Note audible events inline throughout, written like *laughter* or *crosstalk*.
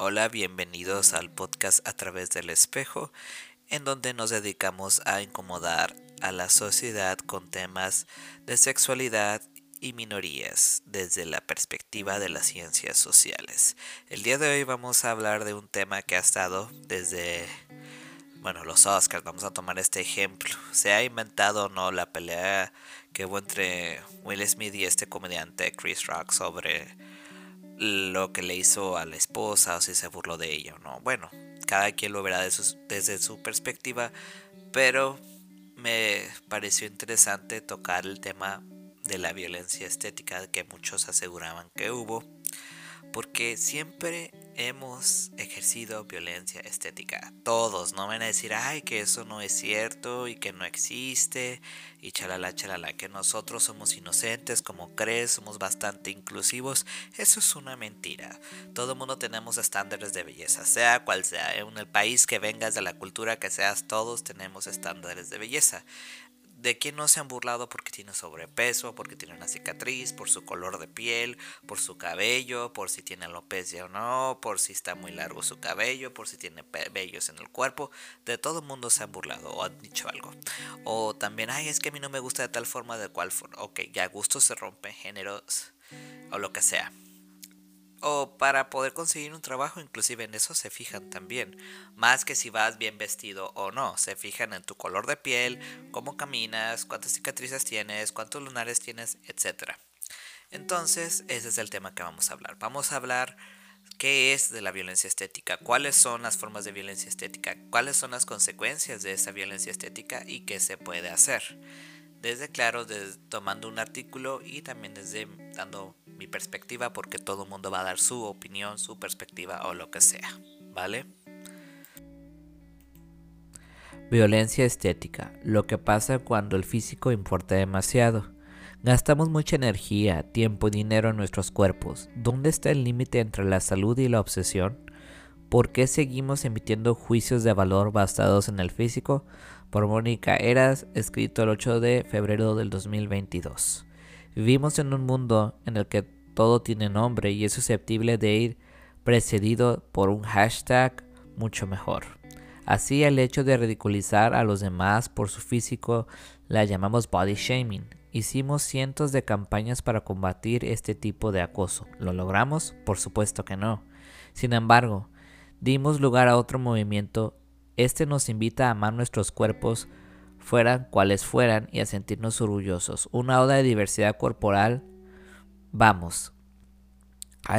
Hola, bienvenidos al podcast a través del espejo, en donde nos dedicamos a incomodar a la sociedad con temas de sexualidad y minorías desde la perspectiva de las ciencias sociales. El día de hoy vamos a hablar de un tema que ha estado desde, bueno, los Oscars, vamos a tomar este ejemplo. Se ha inventado o no la pelea que hubo entre Will Smith y este comediante Chris Rock sobre lo que le hizo a la esposa o si se burló de ella o no. Bueno, cada quien lo verá desde su perspectiva, pero me pareció interesante tocar el tema de la violencia estética que muchos aseguraban que hubo porque siempre hemos ejercido violencia estética. Todos, no van a decir, ay, que eso no es cierto y que no existe y chalala, chalala, que nosotros somos inocentes, como crees, somos bastante inclusivos. Eso es una mentira. Todo el mundo tenemos estándares de belleza, sea cual sea. En el país que vengas, de la cultura que seas, todos tenemos estándares de belleza de quién no se han burlado porque tiene sobrepeso, porque tiene una cicatriz, por su color de piel, por su cabello, por si tiene alopecia o no, por si está muy largo su cabello, por si tiene vellos en el cuerpo. De todo mundo se han burlado o han dicho algo. O también, ay, es que a mí no me gusta de tal forma, de cual forma. Ok, ya gusto se rompe géneros o lo que sea o para poder conseguir un trabajo, inclusive en eso se fijan también, más que si vas bien vestido o no, se fijan en tu color de piel, cómo caminas, cuántas cicatrices tienes, cuántos lunares tienes, etc. Entonces, ese es el tema que vamos a hablar. Vamos a hablar qué es de la violencia estética, cuáles son las formas de violencia estética, cuáles son las consecuencias de esa violencia estética y qué se puede hacer. Desde claro, tomando un artículo y también desde dando mi perspectiva porque todo el mundo va a dar su opinión, su perspectiva o lo que sea, ¿vale? Violencia estética, lo que pasa cuando el físico importa demasiado. Gastamos mucha energía, tiempo y dinero en nuestros cuerpos. ¿Dónde está el límite entre la salud y la obsesión? ¿Por qué seguimos emitiendo juicios de valor basados en el físico? Por Mónica Eras, escrito el 8 de febrero del 2022. Vivimos en un mundo en el que todo tiene nombre y es susceptible de ir precedido por un hashtag mucho mejor. Así el hecho de ridiculizar a los demás por su físico la llamamos body shaming. Hicimos cientos de campañas para combatir este tipo de acoso. ¿Lo logramos? Por supuesto que no. Sin embargo, dimos lugar a otro movimiento. Este nos invita a amar nuestros cuerpos fueran cuales fueran y a sentirnos orgullosos. Una oda de diversidad corporal. Vamos. A,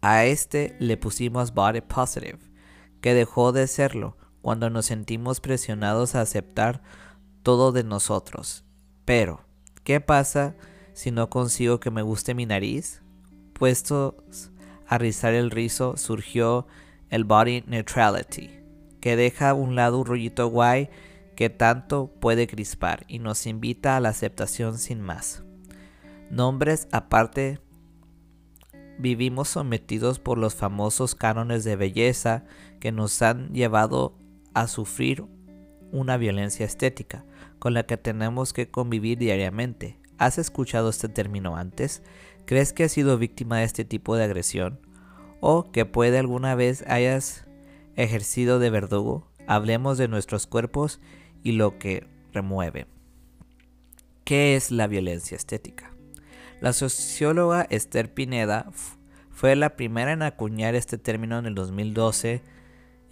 a este le pusimos body positive, que dejó de serlo cuando nos sentimos presionados a aceptar todo de nosotros. Pero, ¿qué pasa si no consigo que me guste mi nariz? Puestos a rizar el rizo, surgió el body neutrality, que deja a un lado un rollito guay que tanto puede crispar y nos invita a la aceptación sin más. Nombres aparte, vivimos sometidos por los famosos cánones de belleza que nos han llevado a sufrir una violencia estética con la que tenemos que convivir diariamente. ¿Has escuchado este término antes? ¿Crees que has sido víctima de este tipo de agresión? ¿O que puede alguna vez hayas ejercido de verdugo? Hablemos de nuestros cuerpos y lo que remueve. ¿Qué es la violencia estética? La socióloga Esther Pineda fue la primera en acuñar este término en el 2012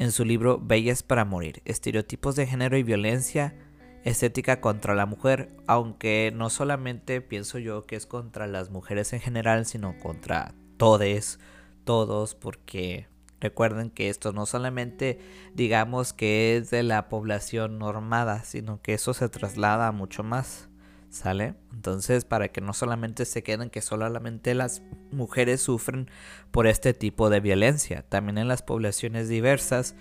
en su libro Bellas para Morir, estereotipos de género y violencia estética contra la mujer, aunque no solamente pienso yo que es contra las mujeres en general, sino contra todos, todos, porque Recuerden que esto no solamente digamos que es de la población normada, sino que eso se traslada a mucho más. ¿Sale? Entonces, para que no solamente se queden que solamente las mujeres sufren por este tipo de violencia, también en las poblaciones diversas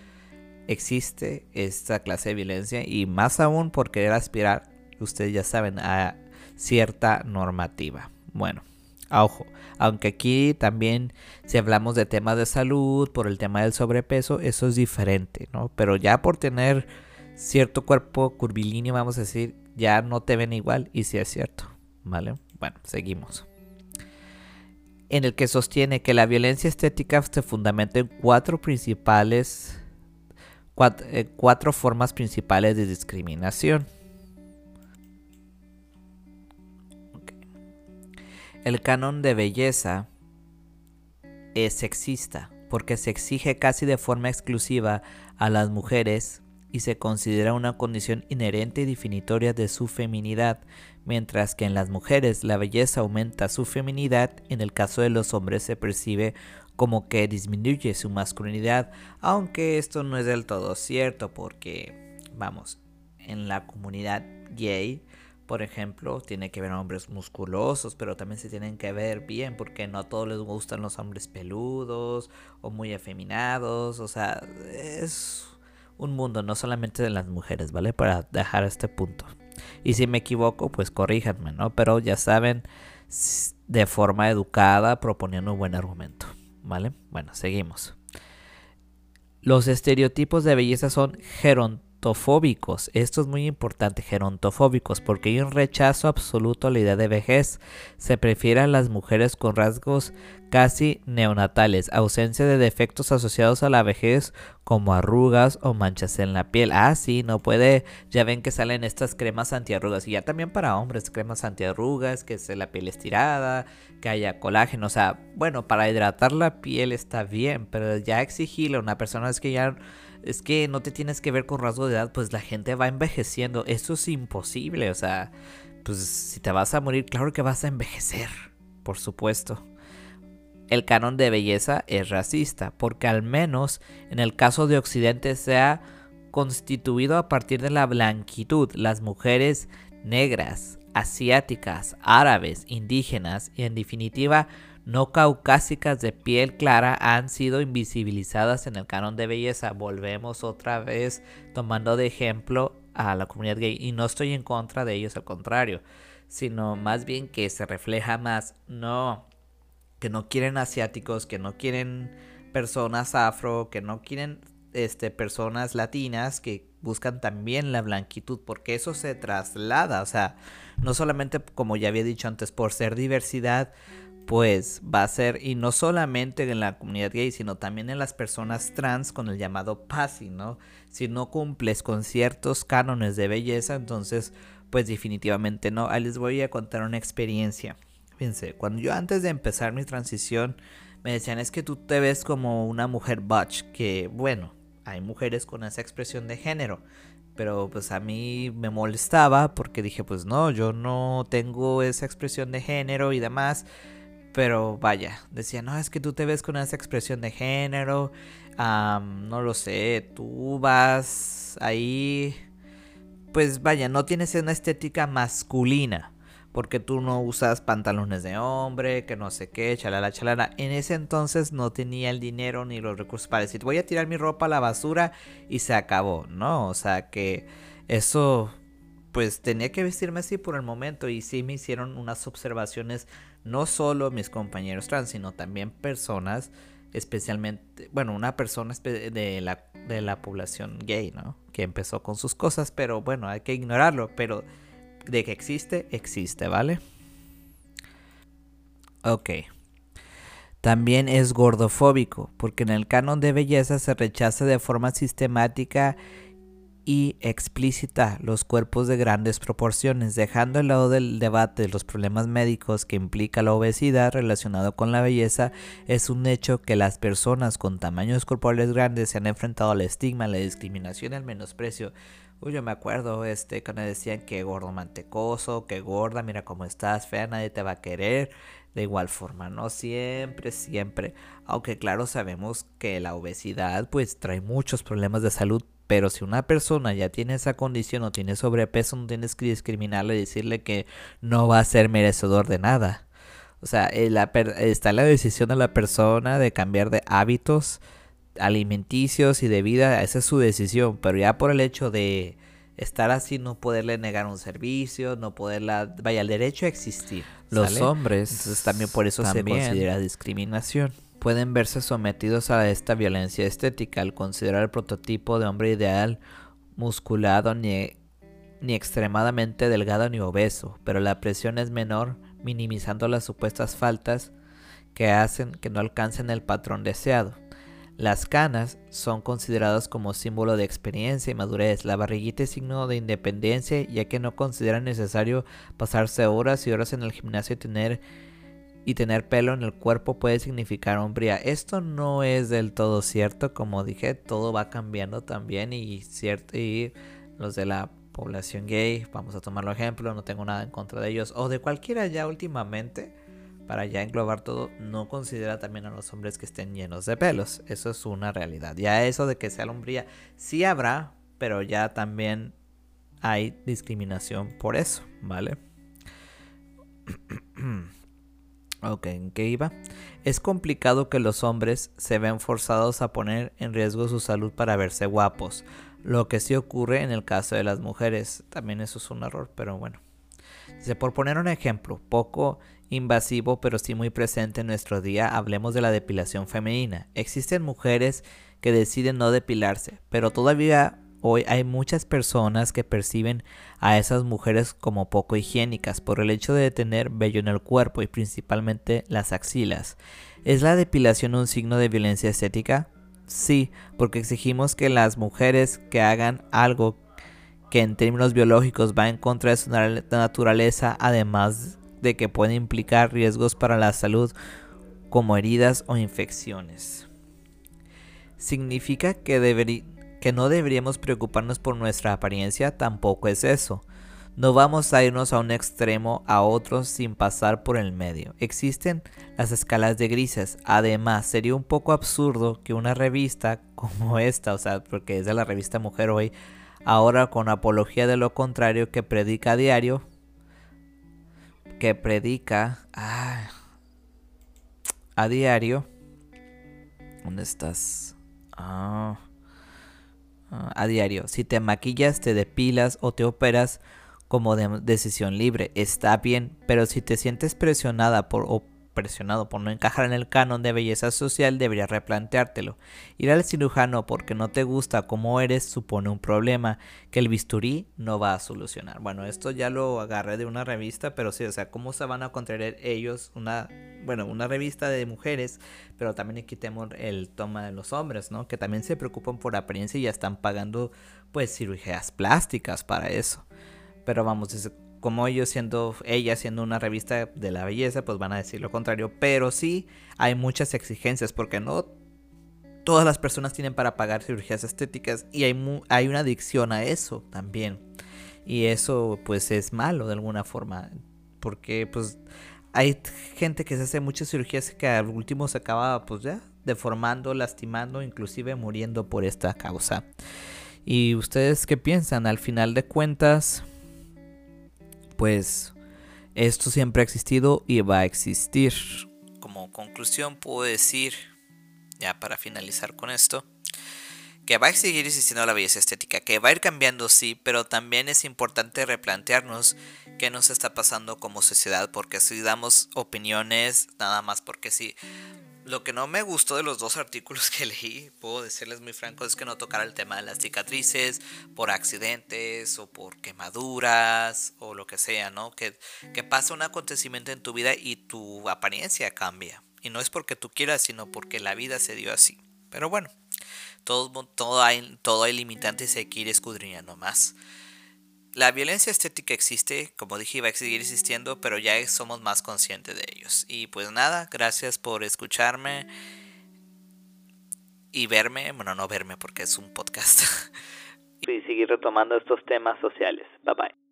existe esta clase de violencia y más aún por querer aspirar, ustedes ya saben, a cierta normativa. Bueno, ojo, aunque aquí también si hablamos de temas de salud, por el tema del sobrepeso, eso es diferente, ¿no? Pero ya por tener cierto cuerpo curvilíneo, vamos a decir, ya no te ven igual y si es cierto, ¿vale? Bueno, seguimos. en el que sostiene que la violencia estética se fundamenta en cuatro principales eh, cuatro, formas principales de discriminación. El canon de belleza es sexista porque se exige casi de forma exclusiva a las mujeres y se considera una condición inherente y definitoria de su feminidad, mientras que en las mujeres la belleza aumenta su feminidad, en el caso de los hombres se percibe como que disminuye su masculinidad, aunque esto no es del todo cierto porque, vamos, en la comunidad gay, por ejemplo, tiene que ver hombres musculosos, pero también se tienen que ver bien porque no a todos les gustan los hombres peludos o muy afeminados, o sea, es un mundo no solamente de las mujeres, ¿vale? Para dejar este punto. Y si me equivoco, pues corríjanme, ¿no? Pero ya saben, de forma educada, proponiendo un buen argumento. ¿Vale? Bueno, seguimos. Los estereotipos de belleza son gerontofóbicos. Esto es muy importante, gerontofóbicos, porque hay un rechazo absoluto a la idea de vejez. Se prefieren las mujeres con rasgos casi neonatales, ausencia de defectos asociados a la vejez como arrugas o manchas en la piel. Ah, sí, no puede, ya ven que salen estas cremas antiarrugas y ya también para hombres, cremas antiarrugas, que se la piel estirada, que haya colágeno, o sea, bueno, para hidratar la piel está bien, pero ya exigirle a una persona es que ya es que no te tienes que ver con rasgo de edad, pues la gente va envejeciendo, eso es imposible, o sea, pues si te vas a morir, claro que vas a envejecer, por supuesto el canon de belleza es racista, porque al menos en el caso de Occidente se ha constituido a partir de la blanquitud. Las mujeres negras, asiáticas, árabes, indígenas y en definitiva no caucásicas de piel clara han sido invisibilizadas en el canon de belleza. Volvemos otra vez tomando de ejemplo a la comunidad gay. Y no estoy en contra de ellos, al contrario, sino más bien que se refleja más, no que no quieren asiáticos, que no quieren personas afro, que no quieren este, personas latinas, que buscan también la blanquitud, porque eso se traslada, o sea, no solamente como ya había dicho antes, por ser diversidad, pues va a ser, y no solamente en la comunidad gay, sino también en las personas trans con el llamado passing, ¿no? Si no cumples con ciertos cánones de belleza, entonces, pues definitivamente no. Ahí les voy a contar una experiencia. Fíjense, cuando yo antes de empezar mi transición me decían es que tú te ves como una mujer butch, que bueno, hay mujeres con esa expresión de género, pero pues a mí me molestaba porque dije pues no, yo no tengo esa expresión de género y demás, pero vaya, decía no, es que tú te ves con esa expresión de género, no lo sé, tú vas ahí, pues vaya, no tienes una estética masculina porque tú no usas pantalones de hombre, que no sé qué, chalala, chalala. En ese entonces no tenía el dinero ni los recursos para decir, voy a tirar mi ropa a la basura y se acabó, ¿no? O sea que eso, pues tenía que vestirme así por el momento y sí me hicieron unas observaciones, no solo mis compañeros trans, sino también personas, especialmente, bueno, una persona de la, de la población gay, ¿no? Que empezó con sus cosas, pero bueno, hay que ignorarlo, pero de que existe, existe, ¿vale? Ok. También es gordofóbico, porque en el canon de belleza se rechaza de forma sistemática y explícita los cuerpos de grandes proporciones, dejando al lado del debate de los problemas médicos que implica la obesidad relacionado con la belleza, es un hecho que las personas con tamaños corporales grandes se han enfrentado al estigma, la discriminación y al menosprecio Uy, yo me acuerdo, este, cuando decían que gordo mantecoso, que gorda, mira cómo estás, fea, nadie te va a querer. De igual forma, ¿no? Siempre, siempre. Aunque claro, sabemos que la obesidad pues trae muchos problemas de salud. Pero si una persona ya tiene esa condición o tiene sobrepeso, no tienes que discriminarle y decirle que no va a ser merecedor de nada. O sea, eh, está la decisión de la persona de cambiar de hábitos alimenticios y de vida, esa es su decisión, pero ya por el hecho de estar así no poderle negar un servicio, no poderla, vaya, el derecho a existir. Los hombres, entonces también por eso se considera discriminación. Pueden verse sometidos a esta violencia estética al considerar el prototipo de hombre ideal musculado ni, ni extremadamente delgado ni obeso, pero la presión es menor, minimizando las supuestas faltas que hacen que no alcancen el patrón deseado. Las canas son consideradas como símbolo de experiencia y madurez. La barriguita es signo de independencia, ya que no consideran necesario pasarse horas y horas en el gimnasio y tener, y tener pelo en el cuerpo puede significar hombría. Esto no es del todo cierto, como dije, todo va cambiando también y cierto y los de la población gay, vamos a tomarlo ejemplo, no tengo nada en contra de ellos o de cualquiera ya últimamente para ya englobar todo, no considera también a los hombres que estén llenos de pelos. Eso es una realidad. Ya eso de que sea lombría, sí habrá, pero ya también hay discriminación por eso, ¿vale? *clears throat* ok, ¿en qué iba? Es complicado que los hombres se vean forzados a poner en riesgo su salud para verse guapos. Lo que sí ocurre en el caso de las mujeres. También eso es un error, pero bueno. Dice, por poner un ejemplo, poco invasivo pero sí muy presente en nuestro día, hablemos de la depilación femenina. Existen mujeres que deciden no depilarse, pero todavía hoy hay muchas personas que perciben a esas mujeres como poco higiénicas por el hecho de tener vello en el cuerpo y principalmente las axilas. ¿Es la depilación un signo de violencia estética? Sí, porque exigimos que las mujeres que hagan algo que en términos biológicos va en contra de su naturaleza, además de que puede implicar riesgos para la salud como heridas o infecciones. ¿Significa que, que no deberíamos preocuparnos por nuestra apariencia? Tampoco es eso. No vamos a irnos a un extremo a otro sin pasar por el medio. Existen las escalas de grises. Además, sería un poco absurdo que una revista *laughs* como esta, o sea, porque es de la revista Mujer Hoy, ahora con apología de lo contrario que predica a diario, que predica a diario. ¿Dónde estás? Ah, ah, a diario. Si te maquillas, te depilas o te operas como de decisión libre, está bien, pero si te sientes presionada por presionado por no encajar en el canon de belleza social, deberías replanteártelo. Ir al cirujano porque no te gusta como eres supone un problema que el bisturí no va a solucionar. Bueno, esto ya lo agarré de una revista, pero sí, o sea, ¿cómo se van a contraer ellos una, bueno, una revista de mujeres, pero también quitemos el toma de los hombres, ¿no? Que también se preocupan por apariencia y ya están pagando, pues, cirugías plásticas para eso. Pero vamos, como ellos siendo, ella siendo una revista de la belleza, pues van a decir lo contrario. Pero sí hay muchas exigencias porque no todas las personas tienen para pagar cirugías estéticas y hay, hay una adicción a eso también. Y eso pues es malo de alguna forma porque pues hay gente que se hace muchas cirugías que al último se acaba pues ya deformando, lastimando, inclusive muriendo por esta causa. ¿Y ustedes qué piensan? Al final de cuentas, pues esto siempre ha existido y va a existir. Como conclusión puedo decir, ya para finalizar con esto, que va a seguir existiendo la belleza estética, que va a ir cambiando sí, pero también es importante replantearnos qué nos está pasando como sociedad, porque si damos opiniones, nada más porque sí, lo que no me gustó de los dos artículos que *laughs* leí, puedo decirles muy franco, es que no tocara el tema de las cicatrices por accidentes o por quemaduras o lo que sea, ¿no? Que, que pasa un acontecimiento en tu vida y tu apariencia cambia. Y no es porque tú quieras, sino porque la vida se dio así. Pero bueno, todo, todo, hay, todo hay limitantes y hay que ir escudriñando más. La violencia estética existe, como dije, va a seguir existiendo, pero ya somos más conscientes de ellos. Y pues nada, gracias por escucharme y verme, bueno, no verme porque es un podcast. *laughs* y seguir retomando estos temas sociales. Bye bye.